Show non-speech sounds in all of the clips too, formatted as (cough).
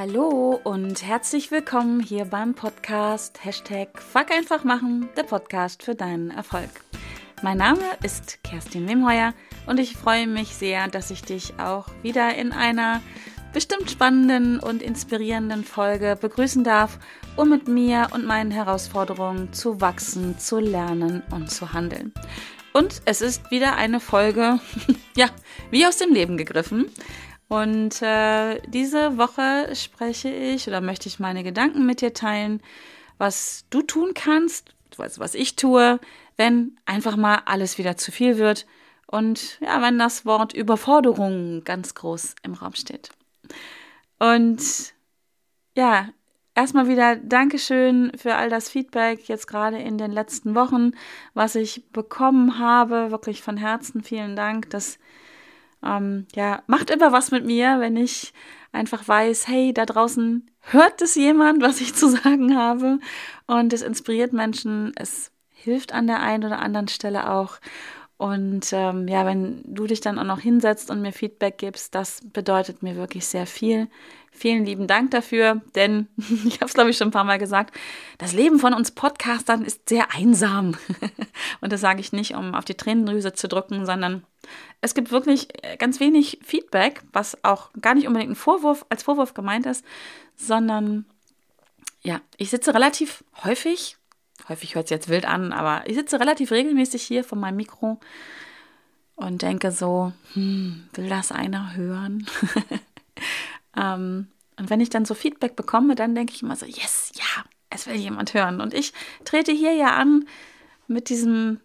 Hallo und herzlich willkommen hier beim Podcast Hashtag Fuck einfach machen, der Podcast für deinen Erfolg. Mein Name ist Kerstin Wemheuer und ich freue mich sehr, dass ich dich auch wieder in einer bestimmt spannenden und inspirierenden Folge begrüßen darf, um mit mir und meinen Herausforderungen zu wachsen, zu lernen und zu handeln. Und es ist wieder eine Folge, (laughs) ja, wie aus dem Leben gegriffen. Und äh, diese Woche spreche ich oder möchte ich meine Gedanken mit dir teilen, was du tun kannst, was ich tue, wenn einfach mal alles wieder zu viel wird und ja, wenn das Wort Überforderung ganz groß im Raum steht. Und ja, erstmal wieder Dankeschön für all das Feedback jetzt gerade in den letzten Wochen, was ich bekommen habe. Wirklich von Herzen vielen Dank. Das ähm, ja, macht immer was mit mir, wenn ich einfach weiß, hey, da draußen hört es jemand, was ich zu sagen habe. Und es inspiriert Menschen. Es hilft an der einen oder anderen Stelle auch. Und ähm, ja, wenn du dich dann auch noch hinsetzt und mir Feedback gibst, das bedeutet mir wirklich sehr viel. Vielen lieben Dank dafür, denn (laughs) ich habe es, glaube ich, schon ein paar Mal gesagt, das Leben von uns Podcastern ist sehr einsam. (laughs) und das sage ich nicht, um auf die Tränendrüse zu drücken, sondern es gibt wirklich äh, ganz wenig Feedback, was auch gar nicht unbedingt ein Vorwurf als Vorwurf gemeint ist, sondern ja, ich sitze relativ häufig häufig hört es jetzt wild an, aber ich sitze relativ regelmäßig hier vor meinem Mikro und denke so, hm, will das einer hören? (laughs) ähm, und wenn ich dann so Feedback bekomme, dann denke ich immer so, yes, ja, es will jemand hören. Und ich trete hier ja an mit diesem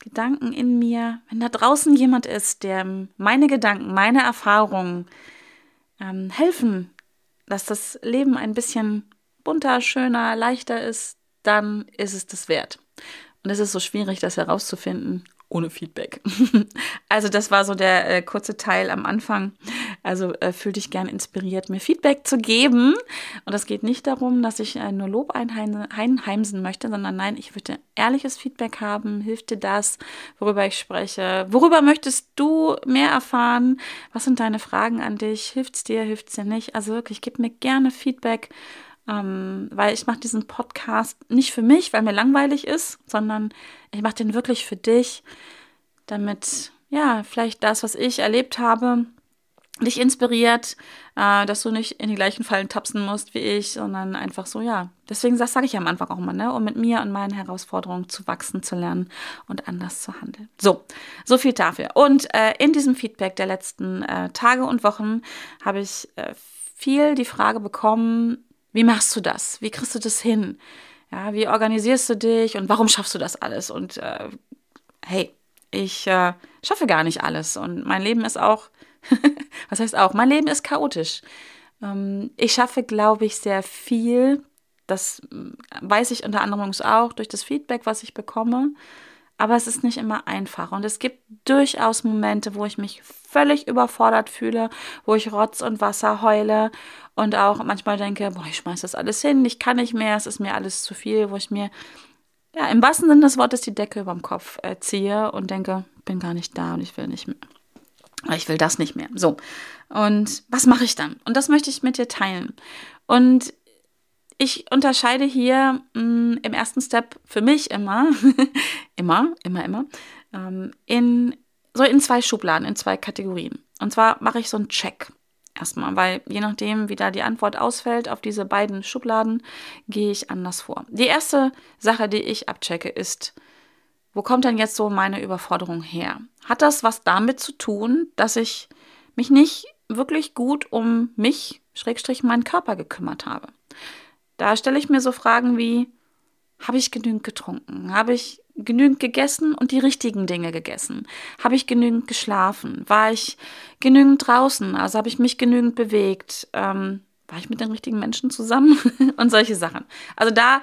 Gedanken in mir, wenn da draußen jemand ist, der meine Gedanken, meine Erfahrungen ähm, helfen, dass das Leben ein bisschen bunter, schöner, leichter ist, dann ist es das wert. Und es ist so schwierig, das herauszufinden ohne Feedback. (laughs) also das war so der äh, kurze Teil am Anfang. Also äh, fühl dich gern inspiriert, mir Feedback zu geben. Und es geht nicht darum, dass ich äh, nur Lob einheimsen möchte, sondern nein, ich möchte ehrliches Feedback haben. Hilft dir das, worüber ich spreche? Worüber möchtest du mehr erfahren? Was sind deine Fragen an dich? Hilft es dir, hilft es dir nicht? Also wirklich, gib mir gerne Feedback ähm, weil ich mache diesen Podcast nicht für mich, weil mir langweilig ist, sondern ich mache den wirklich für dich, damit ja vielleicht das, was ich erlebt habe, dich inspiriert, äh, dass du nicht in die gleichen Fallen tapsen musst wie ich, sondern einfach so, ja. Deswegen das sage ich am Anfang auch mal, ne, um mit mir und meinen Herausforderungen zu wachsen, zu lernen und anders zu handeln. So, so viel dafür. Und äh, in diesem Feedback der letzten äh, Tage und Wochen habe ich äh, viel die Frage bekommen, wie machst du das? Wie kriegst du das hin? Ja, wie organisierst du dich und warum schaffst du das alles? Und äh, hey, ich äh, schaffe gar nicht alles und mein Leben ist auch, (laughs) was heißt auch, mein Leben ist chaotisch. Ähm, ich schaffe, glaube ich, sehr viel. Das mm, weiß ich unter anderem auch durch das Feedback, was ich bekomme. Aber es ist nicht immer einfach. Und es gibt durchaus Momente, wo ich mich völlig überfordert fühle, wo ich Rotz und Wasser heule und auch manchmal denke, boah, ich schmeiß das alles hin, ich kann nicht mehr, es ist mir alles zu viel, wo ich mir ja im wahrsten Sinne des Wortes die Decke über dem Kopf äh, ziehe und denke, bin gar nicht da und ich will nicht mehr. Ich will das nicht mehr. So. Und was mache ich dann? Und das möchte ich mit dir teilen. Und ich unterscheide hier mh, mm, im ersten Step für mich immer, (laughs) immer, immer, immer, ähm, in so in zwei Schubladen, in zwei Kategorien. Und zwar mache ich so einen Check erstmal, weil je nachdem, wie da die Antwort ausfällt auf diese beiden Schubladen, gehe ich anders vor. Die erste Sache, die ich abchecke, ist, wo kommt denn jetzt so meine Überforderung her? Hat das was damit zu tun, dass ich mich nicht wirklich gut um mich, Schrägstrich, meinen Körper gekümmert habe? Da stelle ich mir so Fragen wie, habe ich genügend getrunken? Habe ich genügend gegessen und die richtigen Dinge gegessen? Habe ich genügend geschlafen? War ich genügend draußen? Also habe ich mich genügend bewegt? Ähm, war ich mit den richtigen Menschen zusammen? (laughs) und solche Sachen. Also da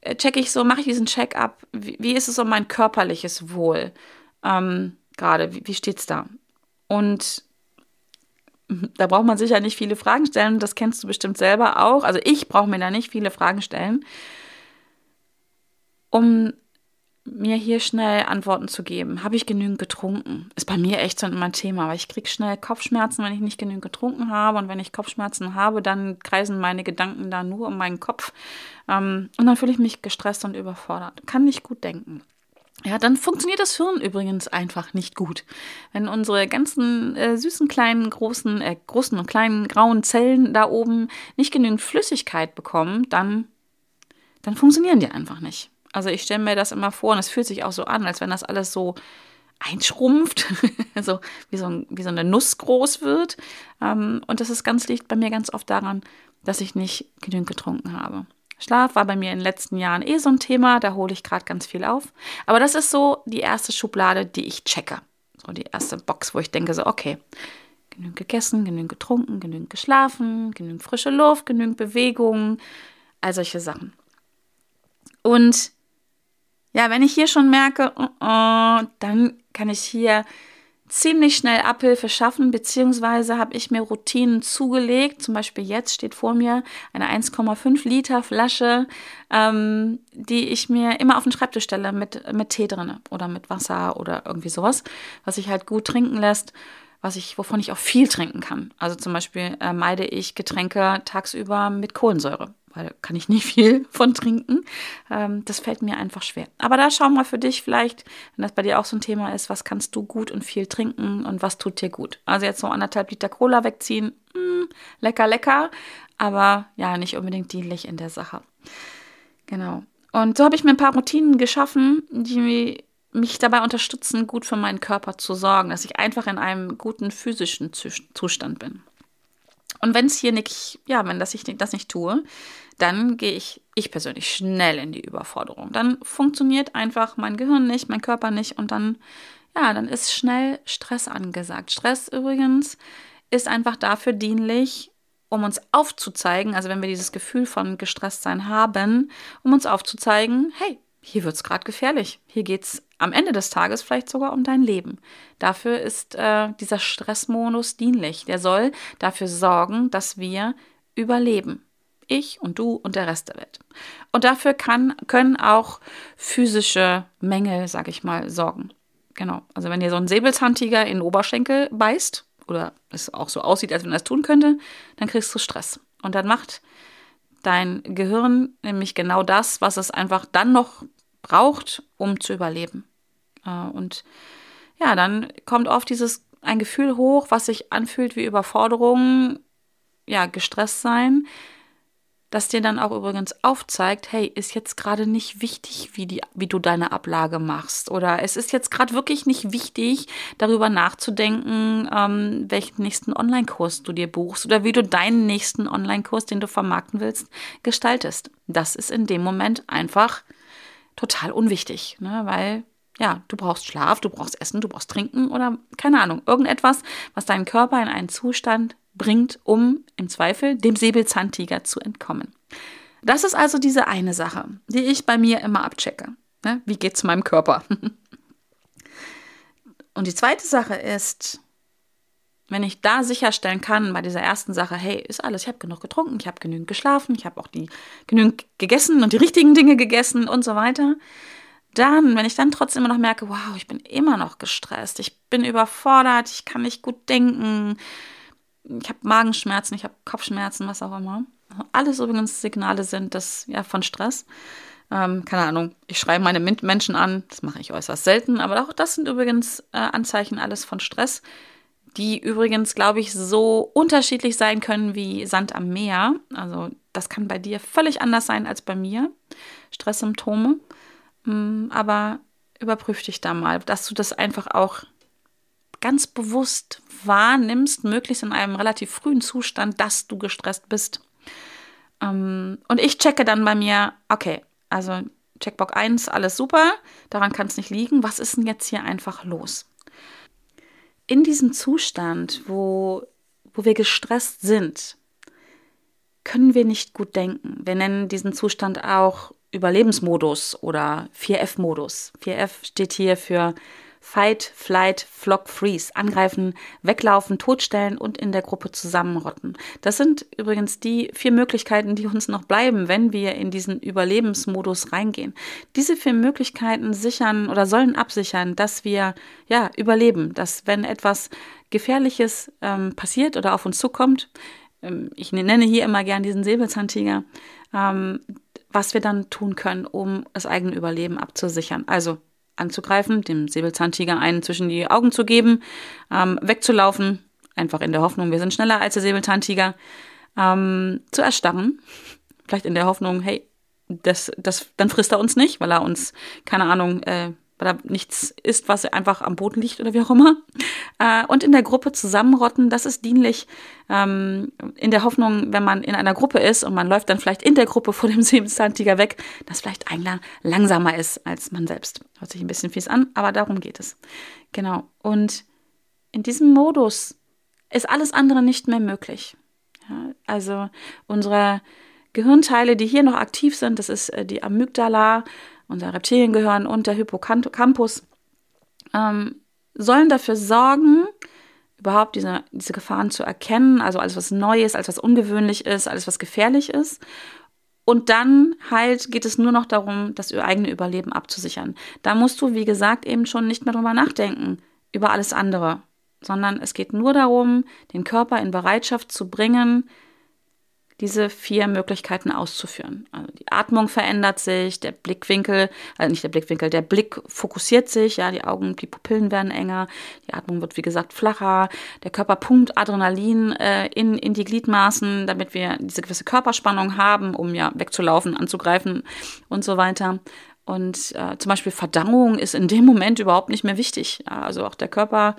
äh, checke ich so, mache ich diesen Check-up. Wie, wie, ist es um mein körperliches Wohl? Ähm, Gerade, wie, wie steht es da? Und (laughs) da braucht man sicher nicht viele Fragen stellen. Das kennst du bestimmt selber auch. Also ich brauche mir da nicht viele Fragen stellen, um mir hier schnell Antworten zu geben. Habe ich genügend getrunken? Ist bei mir echt so immer ein Thema, weil ich kriege schnell Kopfschmerzen, wenn ich nicht genügend getrunken habe. Und wenn ich Kopfschmerzen habe, dann kreisen meine Gedanken da nur um meinen Kopf. Ähm, und dann fühle ich mich gestresst und überfordert. Kann nicht gut denken. Ja, dann funktioniert das Hirn übrigens einfach nicht gut. Wenn unsere ganzen äh, süßen kleinen, großen, äh, großen und kleinen grauen Zellen da oben nicht genügend Flüssigkeit bekommen, dann, dann funktionieren die einfach nicht. Also ich stelle mir das immer vor und es fühlt sich auch so an, als wenn das alles so einschrumpft, (laughs) so wie so, ein, wie so eine Nuss groß wird. Ähm, und das ist ganz liegt bei mir ganz oft daran, dass ich nicht genügend getrunken habe. Schlaf war bei mir in den letzten Jahren eh so ein Thema, da hole ich gerade ganz viel auf. Aber das ist so die erste Schublade, die ich checke. So die erste Box, wo ich denke so, okay, genügend gegessen, genügend getrunken, genügend geschlafen, genügend frische Luft, genügend Bewegung, all solche Sachen. Und ja, wenn ich hier schon merke, uh, uh, dann kann ich hier ziemlich schnell Abhilfe schaffen, beziehungsweise habe ich mir Routinen zugelegt. Zum Beispiel jetzt steht vor mir eine 1,5 Liter Flasche, ähm, die ich mir immer auf den Schreibtisch stelle mit, mit Tee drin oder mit Wasser oder irgendwie sowas, was sich halt gut trinken lässt, was ich, wovon ich auch viel trinken kann. Also zum Beispiel äh, meide ich Getränke tagsüber mit Kohlensäure weil kann ich nicht (laughs) viel von trinken. Ähm, das fällt mir einfach schwer. Aber da schau mal für dich vielleicht, wenn das bei dir auch so ein Thema ist, was kannst du gut und viel trinken und was tut dir gut. Also jetzt so anderthalb Liter Cola wegziehen, mh, hm, lecker, lecker, aber ja, nicht unbedingt dienlich in der Sache. Genau. Und so habe ich mir ein paar Routinen geschaffen, die mich dabei unterstützen, gut für meinen Körper zu sorgen, dass ich einfach in einem guten physischen Zustand bin. Und wenn es hier nicht, ja, wenn das ich das nicht tue, dann gehe ich, ich persönlich, schnell in die Überforderung. Dann funktioniert einfach mein Gehirn nicht, mein Körper nicht und dann, ja, dann ist schnell Stress angesagt. Stress übrigens ist einfach dafür dienlich, um uns aufzuzeigen, also wenn wir dieses Gefühl von gestresst sein haben, um uns aufzuzeigen, hey, hier wird es gerade gefährlich. Hier geht es am Ende des Tages vielleicht sogar um dein Leben. Dafür ist äh, dieser Stressmodus dienlich. Der soll dafür sorgen, dass wir überleben. Ich und du und der Rest der Welt. Und dafür kann, können auch physische Mängel, sag ich mal, sorgen. Genau. Also wenn dir so ein Säbelzahntiger in den Oberschenkel beißt oder es auch so aussieht, als wenn er es tun könnte, dann kriegst du Stress. Und dann macht dein Gehirn nämlich genau das, was es einfach dann noch braucht, um zu überleben. Äh, und ja, dann kommt oft dieses ein Gefühl hoch, was sich anfühlt wie Überforderung, ja, gestresst sein, das dir dann auch übrigens aufzeigt, hey, ist jetzt gerade nicht wichtig, wie, die, wie du deine Ablage machst. Oder es ist jetzt gerade wirklich nicht wichtig, darüber nachzudenken, ähm, welchen nächsten Online-Kurs du dir buchst oder wie du deinen nächsten Online-Kurs, den du vermarkten willst, gestaltest. Das ist in dem Moment einfach total unwichtig, ne? weil ja, du brauchst Schlaf, du brauchst Essen, du brauchst Trinken oder keine Ahnung, irgendetwas, was deinen Körper in einen Zustand bringt, um im Zweifel dem Säbelzahntiger zu entkommen. Das ist also diese eine Sache, die ich bei mir immer abchecke. Ne? Wie es meinem Körper? (laughs) Und die zweite Sache ist, wenn ich da sicherstellen kann, bei dieser ersten Sache, hey, ist alles, ich habe genug getrunken, ich habe genügend geschlafen, ich habe auch die genügend gegessen und die richtigen Dinge gegessen und so weiter, dann, wenn ich dann trotzdem immer noch merke, wow, ich bin immer noch gestresst, ich bin überfordert, ich kann nicht gut denken, ich habe Magenschmerzen, ich habe Kopfschmerzen, was auch immer. Alles übrigens Signale sind das ja von Stress. Ähm, keine Ahnung, ich schreibe meine Menschen an, das mache ich äußerst selten, aber auch das sind übrigens äh, Anzeichen alles von Stress die übrigens, glaube ich, so unterschiedlich sein können wie Sand am Meer. Also das kann bei dir völlig anders sein als bei mir, Stresssymptome. Mm, aber überprüf dich da mal, dass du das einfach auch ganz bewusst wahrnimmst, möglichst in einem relativ frühen Zustand, dass du gestresst bist. Ähm, und ich checke dann bei mir, okay, also Checkbox 1, alles super, daran kann es nicht liegen. Was ist denn jetzt hier einfach los? in diesem Zustand, wo, wo wir gestresst sind, können wir nicht gut denken. Wir nennen diesen Zustand auch Überlebensmodus oder 4F-Modus. 4F steht hier für Fight, Flight, Flock, Freeze. Angreifen, weglaufen, totstellen und in der Gruppe zusammenrotten. Das sind übrigens die vier Möglichkeiten, die uns noch bleiben, wenn wir in diesen Überlebensmodus reingehen. Diese vier Möglichkeiten sichern oder sollen absichern, dass wir ja überleben, dass wenn etwas Gefährliches ähm, passiert oder auf uns zukommt, ähm, ich nenne hier immer gern diesen Säbelzahntiger, ähm, was wir dann tun können, um das eigene Überleben abzusichern. Also anzugreifen, dem Säbelzahntiger einen zwischen die Augen zu geben, ähm, wegzulaufen, einfach in der Hoffnung, wir sind schneller als der Säbelzahntiger, ähm, zu erstarren, vielleicht in der Hoffnung, hey, das, das, dann frisst er uns nicht, weil er uns, keine Ahnung, äh, weil da nichts ist, was einfach am Boden liegt oder wie auch immer. Äh, und in der Gruppe zusammenrotten, das ist dienlich ähm, in der Hoffnung, wenn man in einer Gruppe ist und man läuft dann vielleicht in der Gruppe vor dem (laughs) Säbelzahntiger weg, dass vielleicht einer langsamer ist als man selbst. Hört sich ein bisschen fies an, aber darum geht es. Genau. Und in diesem Modus ist alles andere nicht mehr möglich. Ja, also unsere Gehirnteile, die hier noch aktiv sind, das ist äh, die Amygdala, unser Reptiliengehirn und der Hippocampus, ähm, sollen dafür sorgen, überhaupt diese, diese Gefahren zu erkennen, also alles, was Neues, alles, was ungewöhnlich ist, alles, was gefährlich ist. Und dann halt geht es nur noch darum, das eigene Überleben abzusichern. Da musst du, wie gesagt, eben schon nicht mehr drüber nachdenken, über alles andere, sondern es geht nur darum, den Körper in Bereitschaft zu bringen, diese vier Möglichkeiten auszuführen. Also die Atmung verändert sich, der Blickwinkel, also nicht der Blickwinkel, der Blick fokussiert sich, ja, die Augen, die Pupillen werden enger, die Atmung wird wie gesagt flacher, der Körper pumpt Adrenalin äh, in, in die Gliedmaßen, damit wir diese gewisse Körperspannung haben, um ja wegzulaufen, anzugreifen und so weiter. Und äh, zum Beispiel Verdauung ist in dem Moment überhaupt nicht mehr wichtig. Ja, also auch der Körper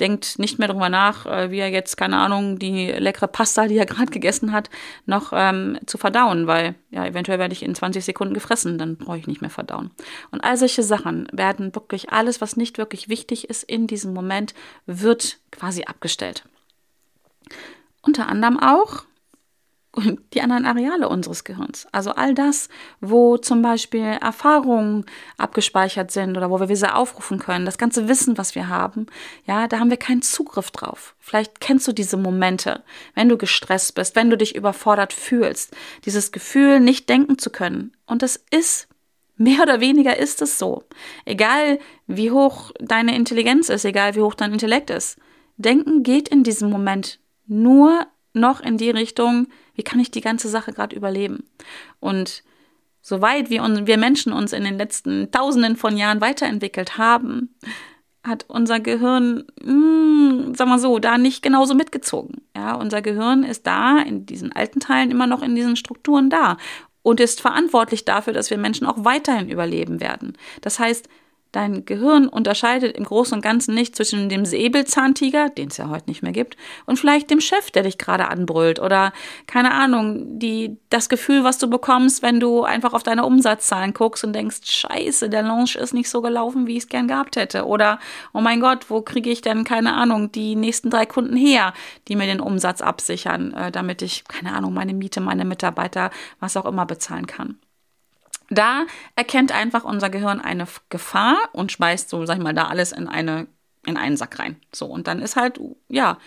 denkt nicht mehr darüber nach, äh, wie er jetzt, keine Ahnung, die leckere Pasta, die er gerade gegessen hat, noch ähm, zu verdauen, weil ja, eventuell werde ich in 20 Sekunden gefressen, dann brauche ich nicht mehr verdauen. Und all solche Sachen werden wirklich, alles, was nicht wirklich wichtig ist in diesem Moment, wird quasi abgestellt. Unter anderem auch die anderen Areale unseres Gehirns. Also all das, wo zum Beispiel Erfahrungen abgespeichert sind oder wo wir diese aufrufen können, das ganze Wissen, was wir haben, ja, da haben wir keinen Zugriff drauf. Vielleicht kennst du diese Momente, wenn du gestresst bist, wenn du dich überfordert fühlst, dieses Gefühl, nicht denken zu können. Und das ist Mehr oder weniger ist es so. Egal wie hoch deine Intelligenz ist, egal wie hoch dein Intellekt ist. Denken geht in diesem Moment nur noch in die Richtung, wie kann ich die ganze Sache gerade überleben? Und soweit wir, wir Menschen uns in den letzten Tausenden von Jahren weiterentwickelt haben, hat unser Gehirn, mh, hm, sag mal so, da nicht genauso mitgezogen. Ja, unser Gehirn ist da in diesen alten Teilen immer noch in diesen Strukturen da und ist verantwortlich dafür, dass wir Menschen auch weiterhin überleben werden. Das heißt, Dein Gehirn unterscheidet im Großen und Ganzen nicht zwischen dem Säbelzahntiger, den es ja heute nicht mehr gibt, und vielleicht dem Chef, der dich gerade anbrüllt oder keine Ahnung, die das Gefühl, was du bekommst, wenn du einfach auf deine Umsatzzahlen guckst und denkst, Scheiße, der Launch ist nicht so gelaufen, wie ich es gern gehabt hätte, oder oh mein Gott, wo kriege ich denn keine Ahnung die nächsten drei Kunden her, die mir den Umsatz absichern, äh, damit ich keine Ahnung meine Miete, meine Mitarbeiter, was auch immer bezahlen kann. Da erkennt einfach unser Gehirn eine Gefahr und schmeißt so, sag ich mal, da alles in eine in einen Sack rein. So und dann ist halt ja,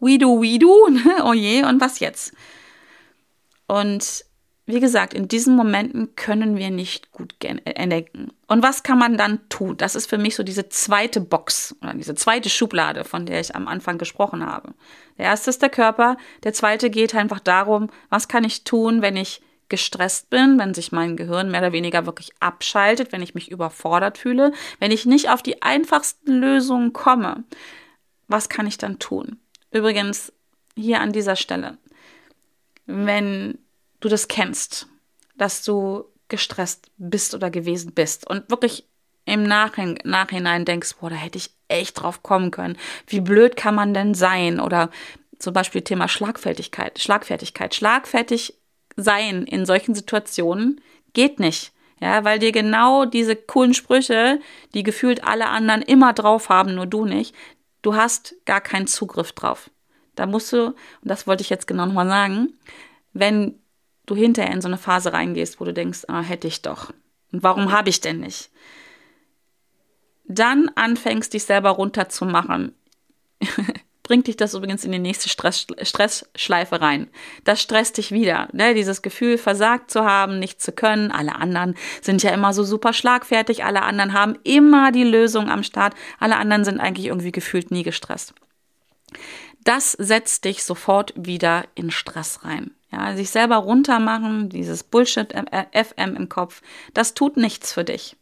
we do we do, (laughs) ne? oh je, und was jetzt? Und wie gesagt, in diesen Momenten können wir nicht gut entdecken. Und was kann man dann tun? Das ist für mich so diese zweite Box oder diese zweite Schublade, von der ich am Anfang gesprochen habe. Der erste ist der Körper, der zweite geht einfach darum, was kann ich tun, wenn ich gestresst bin, wenn sich mein Gehirn mehr oder weniger wirklich abschaltet, wenn ich mich überfordert fühle, wenn ich nicht auf die einfachsten Lösungen komme, was kann ich dann tun? Übrigens, hier an dieser Stelle, wenn du das kennst, dass du gestresst bist oder gewesen bist und wirklich im Nachhinein, Nachhinein denkst, boah, da hätte ich echt drauf kommen können. Wie blöd kann man denn sein? Oder zum Beispiel Thema Schlagfertigkeit, Schlagfertigkeit. Schlagfertig sein in solchen Situationen geht nicht. Ja, weil dir genau diese coolen Sprüche, die gefühlt alle anderen immer drauf haben, nur du nicht, du hast gar keinen Zugriff drauf. Da musst du, und das wollte ich jetzt genau nochmal sagen, wenn du hinterher in so eine Phase reingehst, wo du denkst, ah, hätte ich doch. Und warum habe ich denn nicht? dann anfängst, dich selber runterzumachen, (laughs) bringt dich das übrigens in die nächste Stress, Stressschleife rein. Das stresst dich wieder. Ne? Dieses Gefühl, versagt zu haben, nicht zu können. Alle anderen sind ja immer so super schlagfertig. Alle anderen haben immer die Lösung am Start. Alle anderen sind eigentlich irgendwie gefühlt nie gestresst. Das setzt dich sofort wieder in Stress rein. Ja, sich selber runtermachen, dieses Bullshit FM im Kopf, das tut nichts für dich.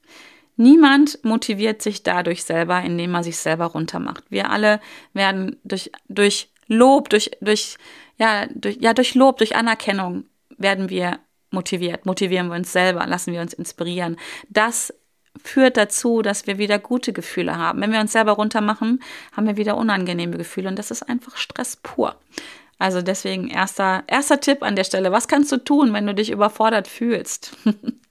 Niemand motiviert sich dadurch selber, indem er sich selber runtermacht. Wir alle werden durch, durch Lob, durch, durch, ja, durch, ja, durch Lob, durch Anerkennung werden wir motiviert. Motivieren wir uns selber, lassen wir uns inspirieren. Das führt dazu, dass wir wieder gute Gefühle haben. Wenn wir uns selber runtermachen, haben wir wieder unangenehme Gefühle und das ist einfach Stress pur. Also deswegen erster, erster Tipp an der Stelle. Was kannst du tun, wenn du dich überfordert fühlst? (laughs)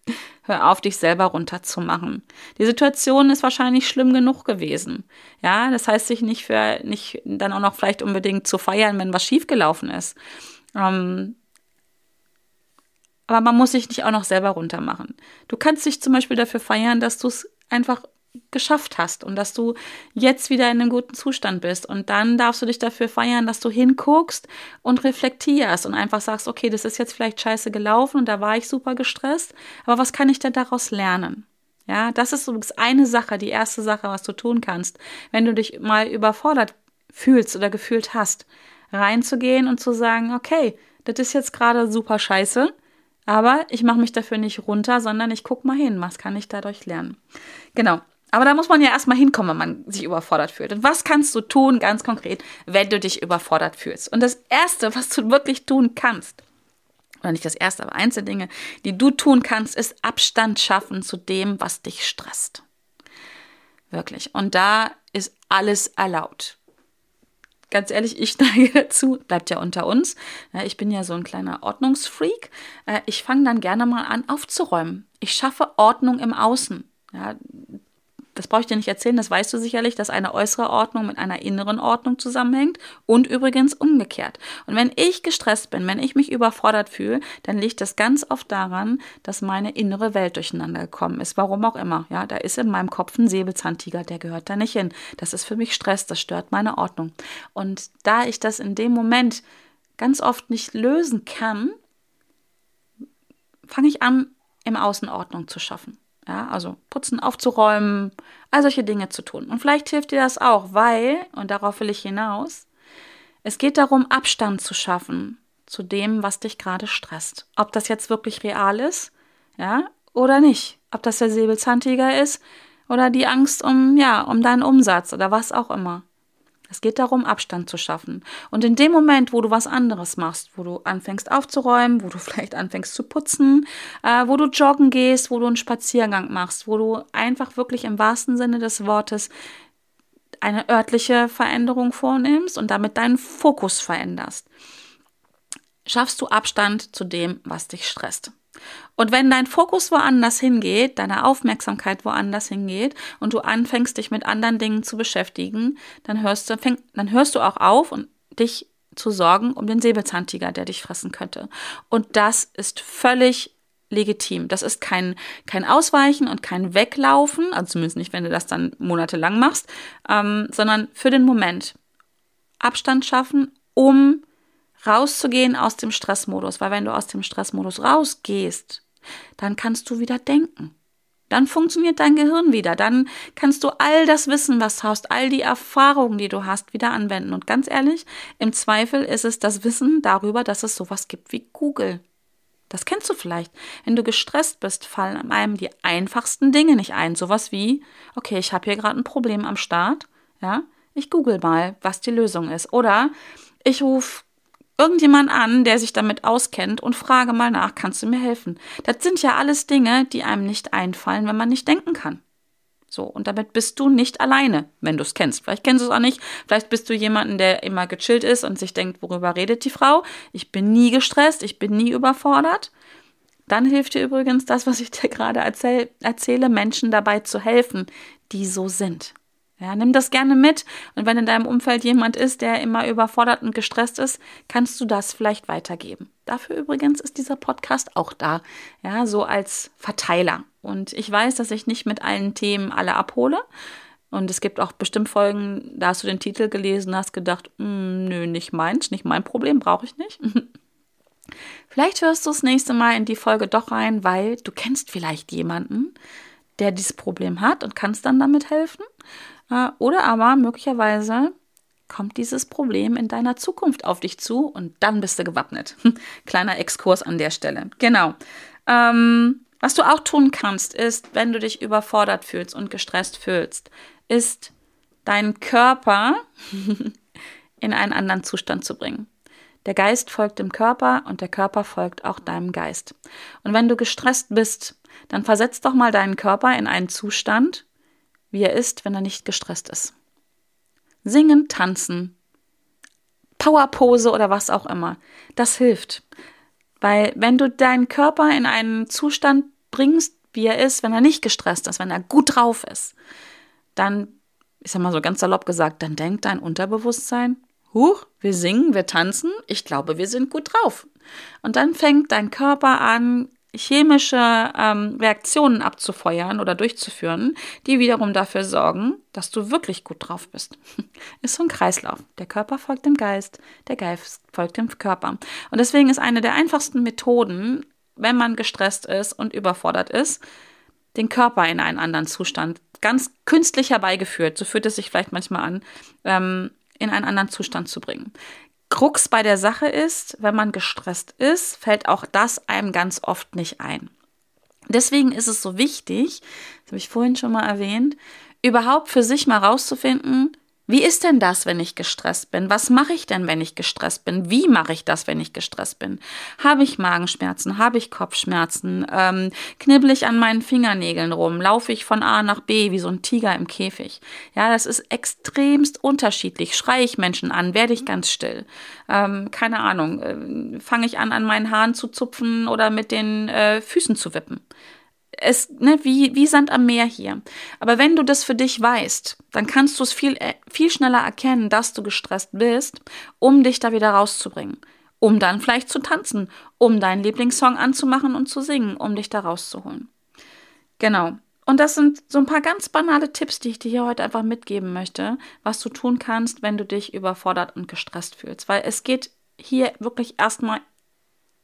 Hör auf, dich selber runterzumachen. Die Situation ist wahrscheinlich schlimm genug gewesen. Ja, das heißt, sich nicht für, nicht dann auch noch vielleicht unbedingt zu feiern, wenn was schiefgelaufen ist. Ähm, aber man muss sich nicht auch noch selber runtermachen. Du kannst dich zum Beispiel dafür feiern, dass du es einfach geschafft hast und dass du jetzt wieder in einem guten Zustand bist. Und dann darfst du dich dafür feiern, dass du hinguckst und reflektierst und einfach sagst, okay, das ist jetzt vielleicht scheiße gelaufen und da war ich super gestresst, aber was kann ich denn daraus lernen? Ja, das ist übrigens eine Sache, die erste Sache, was du tun kannst, wenn du dich mal überfordert fühlst oder gefühlt hast, reinzugehen und zu sagen, okay, das ist jetzt gerade super scheiße, aber ich mache mich dafür nicht runter, sondern ich gucke mal hin, was kann ich dadurch lernen. Genau. Aber da muss man ja erstmal hinkommen, wenn man sich überfordert fühlt. Und was kannst du tun, ganz konkret, wenn du dich überfordert fühlst? Und das Erste, was du wirklich tun kannst, oder nicht das Erste, aber der Dinge, die du tun kannst, ist Abstand schaffen zu dem, was dich stresst. Wirklich. Und da ist alles erlaubt. Ganz ehrlich, ich (laughs) neige dazu, bleibt ja unter uns. Ich bin ja so ein kleiner Ordnungsfreak. Äh, ich fange dann gerne mal an aufzuräumen. Ich schaffe Ordnung im Außen. Ja, das brauche ich dir nicht erzählen, das weißt du sicherlich, dass eine äußere Ordnung mit einer inneren Ordnung zusammenhängt und übrigens umgekehrt. Und wenn ich gestresst bin, wenn ich mich überfordert fühle, dann liegt das ganz oft daran, dass meine innere Welt durcheinander gekommen ist. Warum auch immer. Ja, da ist in meinem Kopf ein Säbelzahntiger, der gehört da nicht hin. Das ist für mich Stress, das stört meine Ordnung. Und da ich das in dem Moment ganz oft nicht lösen kann, fange ich an, im Außen Ordnung zu schaffen. Ja, also putzen, aufzuräumen, all solche Dinge zu tun. Und vielleicht hilft dir das auch, weil, und darauf will ich hinaus, es geht darum, Abstand zu schaffen zu dem, was dich gerade stresst. Ob das jetzt wirklich real ist, ja, oder nicht. Ob das der Säbelzahntiger ist oder die Angst um, ja, um deinen Umsatz oder was auch immer. Es geht darum, Abstand zu schaffen. Und in dem Moment, wo du was anderes machst, wo du anfängst aufzuräumen, wo du (laughs) vielleicht anfängst zu putzen, äh, wo du joggen gehst, wo du einen Spaziergang machst, wo du einfach wirklich im wahrsten Sinne des Wortes eine örtliche Veränderung vornimmst und damit deinen Fokus veränderst, schaffst du Abstand zu dem, was dich stresst. Und wenn dein Fokus woanders hingeht, deine Aufmerksamkeit woanders hingeht und du anfängst, dich mit anderen Dingen zu beschäftigen, dann hörst du, fäng, dann hörst du auch auf und dich zu sorgen um den Säbelzahntiger, der dich fressen könnte. Und das ist völlig legitim. Das ist kein, kein Ausweichen und kein Weglaufen, also zumindest nicht, wenn du das dann monatelang machst, ähm, sondern für den Moment Abstand schaffen, um rauszugehen aus dem Stressmodus, weil wenn du aus dem Stressmodus rausgehst, dann kannst du wieder denken. Dann funktioniert dein Gehirn wieder. Dann kannst du all das Wissen, was du hast, all die Erfahrungen, die du hast, wieder anwenden. Und ganz ehrlich, im Zweifel ist es das Wissen darüber, dass es sowas gibt wie Google. Das kennst du vielleicht. Wenn du gestresst bist, fallen einem die einfachsten Dinge nicht ein. Sowas wie, okay, ich habe hier gerade ein Problem am Start. Ja, ich google mal, was die Lösung ist. Oder ich rufe irgendjemand an, der sich damit auskennt und frage mal nach, kannst du mir helfen? Das sind ja alles Dinge, die einem nicht einfallen, wenn man nicht denken kann. So, und damit bist du nicht alleine, wenn du es kennst. Vielleicht kennst du es auch nicht. Vielleicht bist du jemanden, der immer gechillt ist und sich denkt, worüber redet die Frau? Ich bin nie gestresst, ich bin nie überfordert. Dann hilft dir übrigens das, was ich dir gerade erzähl erzähle, Menschen dabei zu helfen, die so sind. Ja, nimm das gerne mit. Und wenn in deinem Umfeld jemand ist, der immer überfordert und gestresst ist, kannst du das vielleicht weitergeben. Dafür übrigens ist dieser Podcast auch da. Ja, so als Verteiler. Und ich weiß, dass ich nicht mit allen Themen alle abhole. Und es gibt auch bestimmt Folgen, da hast du den Titel gelesen, hast gedacht, hm, nö, nicht meins, nicht mein Problem, brauche ich nicht. (laughs) vielleicht hörst du das nächste Mal in die Folge doch rein, weil du kennst vielleicht jemanden, der dieses Problem hat und kannst dann damit helfen. Oder aber möglicherweise kommt dieses Problem in deiner Zukunft auf dich zu und dann bist du gewappnet. (laughs) Kleiner Exkurs an der Stelle. Genau. Ähm, was du auch tun kannst, ist, wenn du dich überfordert fühlst und gestresst fühlst, ist deinen Körper (laughs) in einen anderen Zustand zu bringen. Der Geist folgt dem Körper und der Körper folgt auch deinem Geist. Und wenn du gestresst bist, dann versetz doch mal deinen Körper in einen Zustand, wie er ist, wenn er nicht gestresst ist. Singen, tanzen, Powerpose oder was auch immer. Das hilft. Weil wenn du deinen Körper in einen Zustand bringst, wie er ist, wenn er nicht gestresst ist, wenn er gut drauf ist, dann, ich sag mal so ganz salopp gesagt, dann denkt dein Unterbewusstsein, huch, wir singen, wir tanzen, ich glaube, wir sind gut drauf. Und dann fängt dein Körper an, chemische ähm, Reaktionen abzufeuern oder durchzuführen, die wiederum dafür sorgen, dass du wirklich gut drauf bist. (laughs) ist so ein Kreislauf. Der Körper folgt dem Geist, der Geist folgt dem Körper. Und deswegen ist eine der einfachsten Methoden, wenn man gestresst ist und überfordert ist, den Körper in einen anderen Zustand ganz künstlich herbeigeführt, so fühlt es sich vielleicht manchmal an, ähm, in einen anderen Zustand zu bringen. Krux bei der Sache ist, wenn man gestresst ist, fällt auch das einem ganz oft nicht ein. Deswegen ist es so wichtig, das habe ich vorhin schon mal erwähnt, überhaupt für sich mal rauszufinden, wie ist denn das, wenn ich gestresst bin? Was mache ich denn, wenn ich gestresst bin? Wie mache ich das, wenn ich gestresst bin? Habe ich Magenschmerzen? Habe ich Kopfschmerzen? Ähm, knibbel ich an meinen Fingernägeln rum? Laufe ich von A nach B wie so ein Tiger im Käfig? Ja, das ist extremst unterschiedlich. Schreie ich Menschen an? Werde ich ganz still? Ähm, keine Ahnung. Äh, Fange ich an, an meinen Haaren zu zupfen oder mit den äh, Füßen zu wippen? Es, ne, wie, wie Sand am Meer hier. Aber wenn du das für dich weißt, dann kannst du es viel, äh, viel schneller erkennen, dass du gestresst bist, um dich da wieder rauszubringen. Um dann vielleicht zu tanzen, um deinen Lieblingssong anzumachen und zu singen, um dich da rauszuholen. Genau. Und das sind so ein paar ganz banale Tipps, die ich dir hier heute einfach mitgeben möchte, was du tun kannst, wenn du dich überfordert und gestresst fühlst. Weil es geht hier wirklich erstmal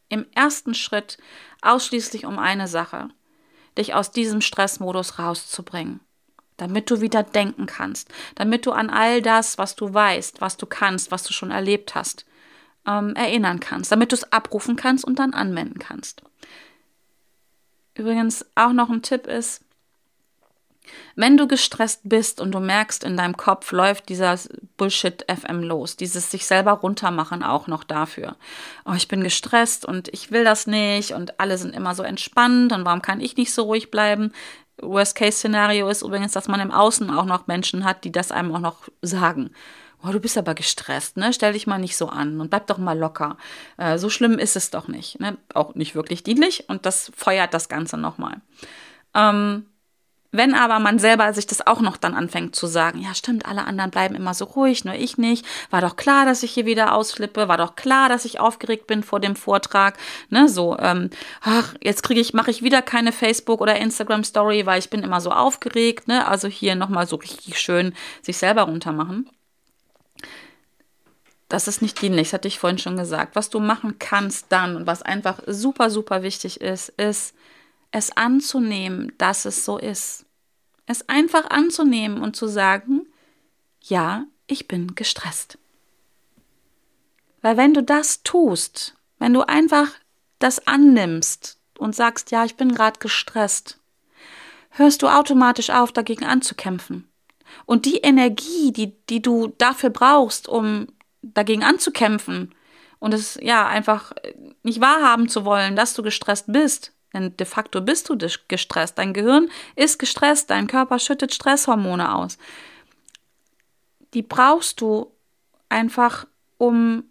im ersten Schritt ausschließlich um eine Sache dich aus diesem Stressmodus rauszubringen. Damit du wieder denken kannst, damit du an all das, was du weißt, was du kannst, was du schon erlebt hast, ähm, erinnern kannst, damit du es abrufen kannst und dann anwenden kannst. Übrigens auch noch ein Tipp ist, wenn du gestresst bist und du merkst, in deinem Kopf läuft dieser Bullshit FM los, dieses sich selber runtermachen auch noch dafür. Oh, ich bin gestresst und ich will das nicht und alle sind immer so entspannt und warum kann ich nicht so ruhig bleiben? Worst-Case-Szenario ist übrigens, dass man im Außen auch noch Menschen hat, die das einem auch noch sagen. Oh, du bist aber gestresst, ne? Stell dich mal nicht so an und bleib doch mal locker. Äh, so schlimm ist es doch nicht. Ne? Auch nicht wirklich dienlich und das feuert das Ganze nochmal. Ähm, wenn aber man selber sich das auch noch dann anfängt zu sagen, ja stimmt, alle anderen bleiben immer so ruhig, nur ich nicht, war doch klar, dass ich hier wieder ausflippe, war doch klar, dass ich aufgeregt bin vor dem Vortrag, ne, so, ähm, ach, jetzt kriege ich, mache ich wieder keine Facebook oder Instagram Story, weil ich bin immer so aufgeregt, ne, also hier nochmal so richtig schön sich selber runtermachen. Das ist nicht dienlich, das hatte ich vorhin schon gesagt. Was du machen kannst dann und was einfach super, super wichtig ist, ist, es anzunehmen, dass es so ist. Es einfach anzunehmen und zu sagen, ja, ich bin gestresst. Weil wenn du das tust, wenn du einfach das annimmst und sagst, ja, ich bin gerade gestresst, hörst du automatisch auf, dagegen anzukämpfen. Und die Energie, die, die du dafür brauchst, um dagegen anzukämpfen und es ja einfach nicht wahrhaben zu wollen, dass du gestresst bist, denn de facto bist du gestresst. Dein Gehirn ist gestresst, dein Körper schüttet Stresshormone aus. Die brauchst du einfach, um,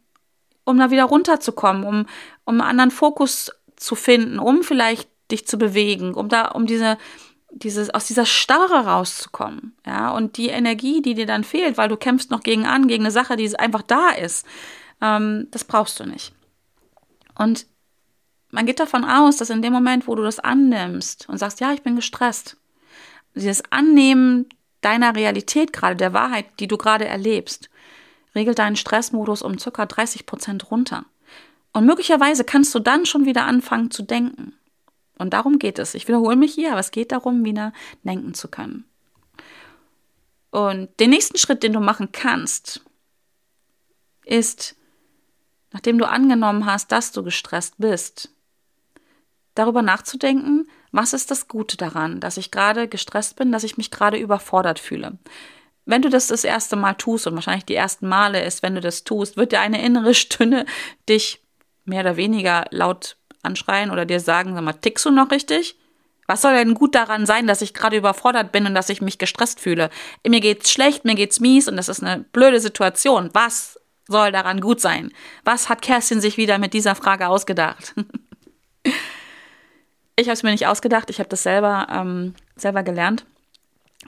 um da wieder runterzukommen, um, um einen anderen Fokus zu finden, um vielleicht dich zu bewegen, um da, um diese, dieses, aus dieser Starre rauszukommen. Ja, und die Energie, die dir dann fehlt, weil du kämpfst noch gegen an, gegen eine Sache, die einfach da ist, ähm, das brauchst du nicht. Und man geht davon aus, dass in dem Moment, wo du das annimmst und sagst, ja, ich bin gestresst, dieses Annehmen deiner Realität gerade, der Wahrheit, die du gerade erlebst, regelt deinen Stressmodus um ca. 30 Prozent runter. Und möglicherweise kannst du dann schon wieder anfangen zu denken. Und darum geht es. Ich wiederhole mich hier, aber es geht darum, wieder denken zu können. Und den nächsten Schritt, den du machen kannst, ist, nachdem du angenommen hast, dass du gestresst bist, darüber nachzudenken, was ist das Gute daran, dass ich gerade gestresst bin, dass ich mich gerade überfordert fühle. Wenn du das das erste Mal tust und wahrscheinlich die ersten Male ist, wenn du das tust, wird dir eine innere Stimme dich mehr oder weniger laut anschreien oder dir sagen, sag mal, tickst du noch richtig? Was soll denn gut daran sein, dass ich gerade überfordert bin und dass ich mich gestresst fühle? Mir geht's schlecht, mir geht's mies und das ist eine blöde Situation. Was soll daran gut sein? Was hat Kerstin sich wieder mit dieser Frage ausgedacht? (laughs) ich habe es mir nicht ausgedacht, ich habe das selber, ähm, selber gelernt.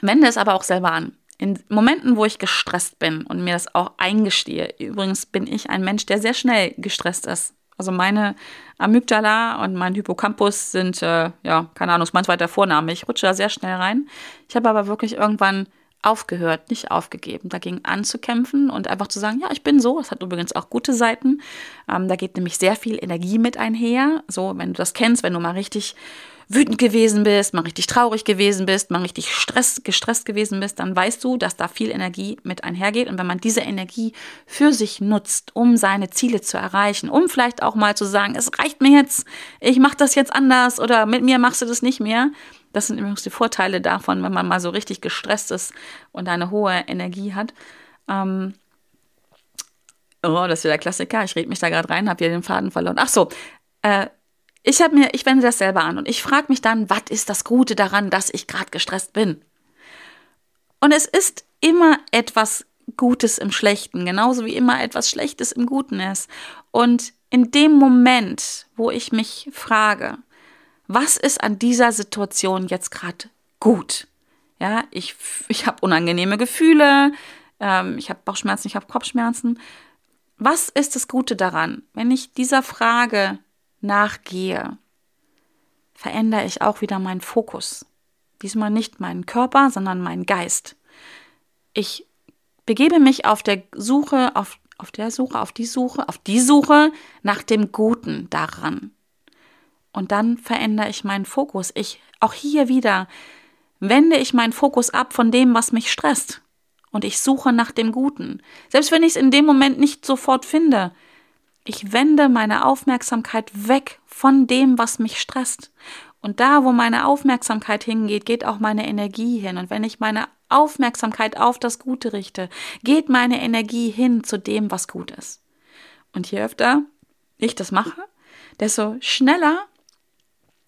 Wende es aber auch selber an. In Momenten, wo ich gestresst bin und mir das auch eingestehe, übrigens bin ich ein Mensch, der sehr schnell gestresst ist. Also meine Amygdala und mein Hippocampus sind, äh, ja, keine Ahnung, ist mein zweiter Vorname. Ich rutsche da sehr schnell rein. Ich habe aber wirklich irgendwann aufgehört, nicht aufgegeben, dagegen anzukämpfen und einfach zu sagen, ja, ich bin so. Das hat übrigens auch gute Seiten. Ähm, da geht nämlich sehr viel Energie mit einher. So, wenn du das kennst, wenn du mal richtig wütend gewesen bist, mal richtig traurig gewesen bist, mal richtig Stress, gestresst gewesen bist, dann weißt du, dass da viel Energie mit einhergeht. Und wenn man diese Energie für sich nutzt, um seine Ziele zu erreichen, um vielleicht auch mal zu sagen, es reicht mir jetzt, ich mache das jetzt anders oder mit mir machst du das nicht mehr. Das sind übrigens die Vorteile davon, wenn man mal so richtig gestresst ist und eine hohe Energie hat. Ähm, Oh, das ist wieder der Klassiker. Ich rede mich da gerade rein, habe hier den Faden verloren. Ach so, äh, ich habe mir, ich wende das selber an und ich frage mich dann, was ist das Gute daran, dass ich gerade gestresst bin? Und es ist immer etwas Gutes im Schlechten, genauso wie immer etwas Schlechtes im Guten ist. Und in dem Moment, wo ich mich frage, was ist an dieser Situation jetzt gerade gut? Ja, ich, ich habe unangenehme Gefühle, ähm, ich habe Bauchschmerzen, ich habe Kopfschmerzen. Was ist das Gute daran, wenn ich dieser Frage nachgehe, verändere ich auch wieder meinen Fokus. Diesmal nicht meinen Körper, sondern meinen Geist. Ich begebe mich auf der Suche, auf, auf der Suche, auf die Suche, auf die Suche nach dem Guten daran. Und dann verändere ich meinen Fokus. Ich, auch hier wieder, wende ich meinen Fokus ab von dem, was mich stresst. Und ich suche nach dem Guten. Selbst wenn ich es in dem Moment nicht sofort finde, ich wende meine Aufmerksamkeit weg von dem, was mich stresst. Und da, wo meine Aufmerksamkeit hingeht, geht auch meine Energie hin. Und wenn ich meine Aufmerksamkeit auf das Gute richte, geht meine Energie hin zu dem, was gut ist. Und je öfter ich das mache, desto schneller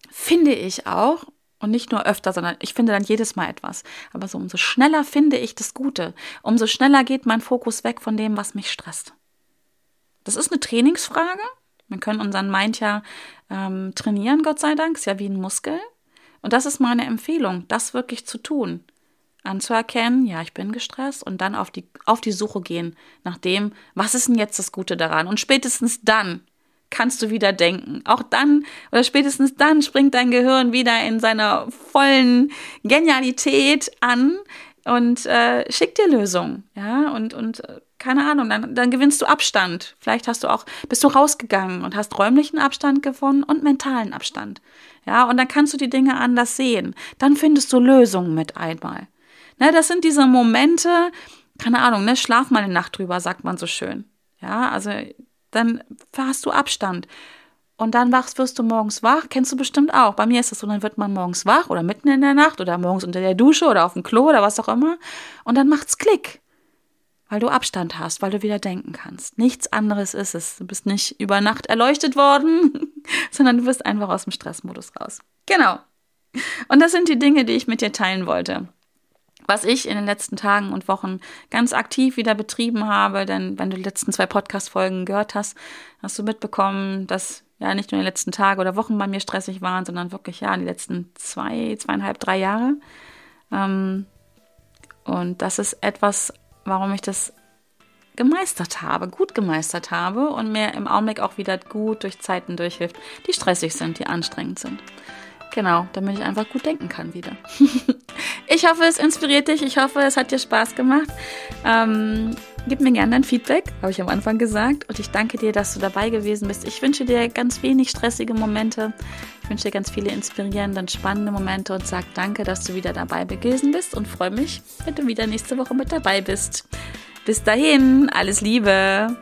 finde ich auch, und nicht nur öfter, sondern ich finde dann jedes Mal etwas. Aber so umso schneller finde ich das Gute, umso schneller geht mein Fokus weg von dem, was mich stresst. Das ist eine Trainingsfrage. Wir können unseren Mind ja ähm, trainieren, Gott sei Dank. Ist ja wie ein Muskel. Und das ist meine Empfehlung, das wirklich zu tun. Anzuerkennen, ja, ich bin gestresst und dann auf die, auf die Suche gehen nach dem, was ist denn jetzt das Gute daran? Und spätestens dann kannst du wieder denken. Auch dann oder spätestens dann springt dein Gehirn wieder in seiner vollen Genialität an und äh, schickt dir Lösungen. Ja, und, und äh, keine Ahnung, dann, dann gewinnst du Abstand. Vielleicht hast du auch, bist du rausgegangen und hast räumlichen Abstand gewonnen und mentalen Abstand. Ja, und dann kannst du die Dinge anders sehen. Dann findest du Lösungen mit einmal. Ne, das sind diese Momente, keine Ahnung, ne, schlaf mal eine Nacht drüber, sagt man so schön. Ja, also dann hast du Abstand. Und dann wachst, wirst du morgens wach, kennst du bestimmt auch. Bei mir ist es so, dann wird man morgens wach oder mitten in der Nacht oder morgens unter der Dusche oder auf dem Klo oder was auch immer. Und dann macht's Klick weil du Abstand hast, weil du wieder denken kannst. Nichts anderes ist es. Du bist nicht über Nacht erleuchtet worden, (laughs) sondern du bist einfach aus dem Stressmodus raus. Genau. Und das sind die Dinge, die ich mit dir teilen wollte. Was ich in den letzten Tagen und Wochen ganz aktiv wieder betrieben habe, denn wenn du die letzten zwei Podcast-Folgen gehört hast, hast du mitbekommen, dass ja nicht nur die letzten Tage oder Wochen bei mir stressig waren, sondern wirklich ja die letzten zwei, zweieinhalb, drei Jahre. Ähm, und das ist etwas, warum ich das gemeistert habe, gut gemeistert habe und mir im Augenblick auch wieder gut durch Zeiten durchhilft, die stressig sind, die anstrengend sind. Genau, damit ich einfach gut denken kann wieder. (laughs) Ich hoffe, es inspiriert dich. Ich hoffe, es hat dir Spaß gemacht. Ähm, gib mir gerne dein Feedback, habe ich am Anfang gesagt. Und ich danke dir, dass du dabei gewesen bist. Ich wünsche dir ganz wenig stressige Momente. Ich wünsche dir ganz viele inspirierende und spannende Momente und sag danke, dass du wieder dabei gewesen bist und freue mich, wenn du wieder nächste Woche mit dabei bist. Bis dahin, alles Liebe.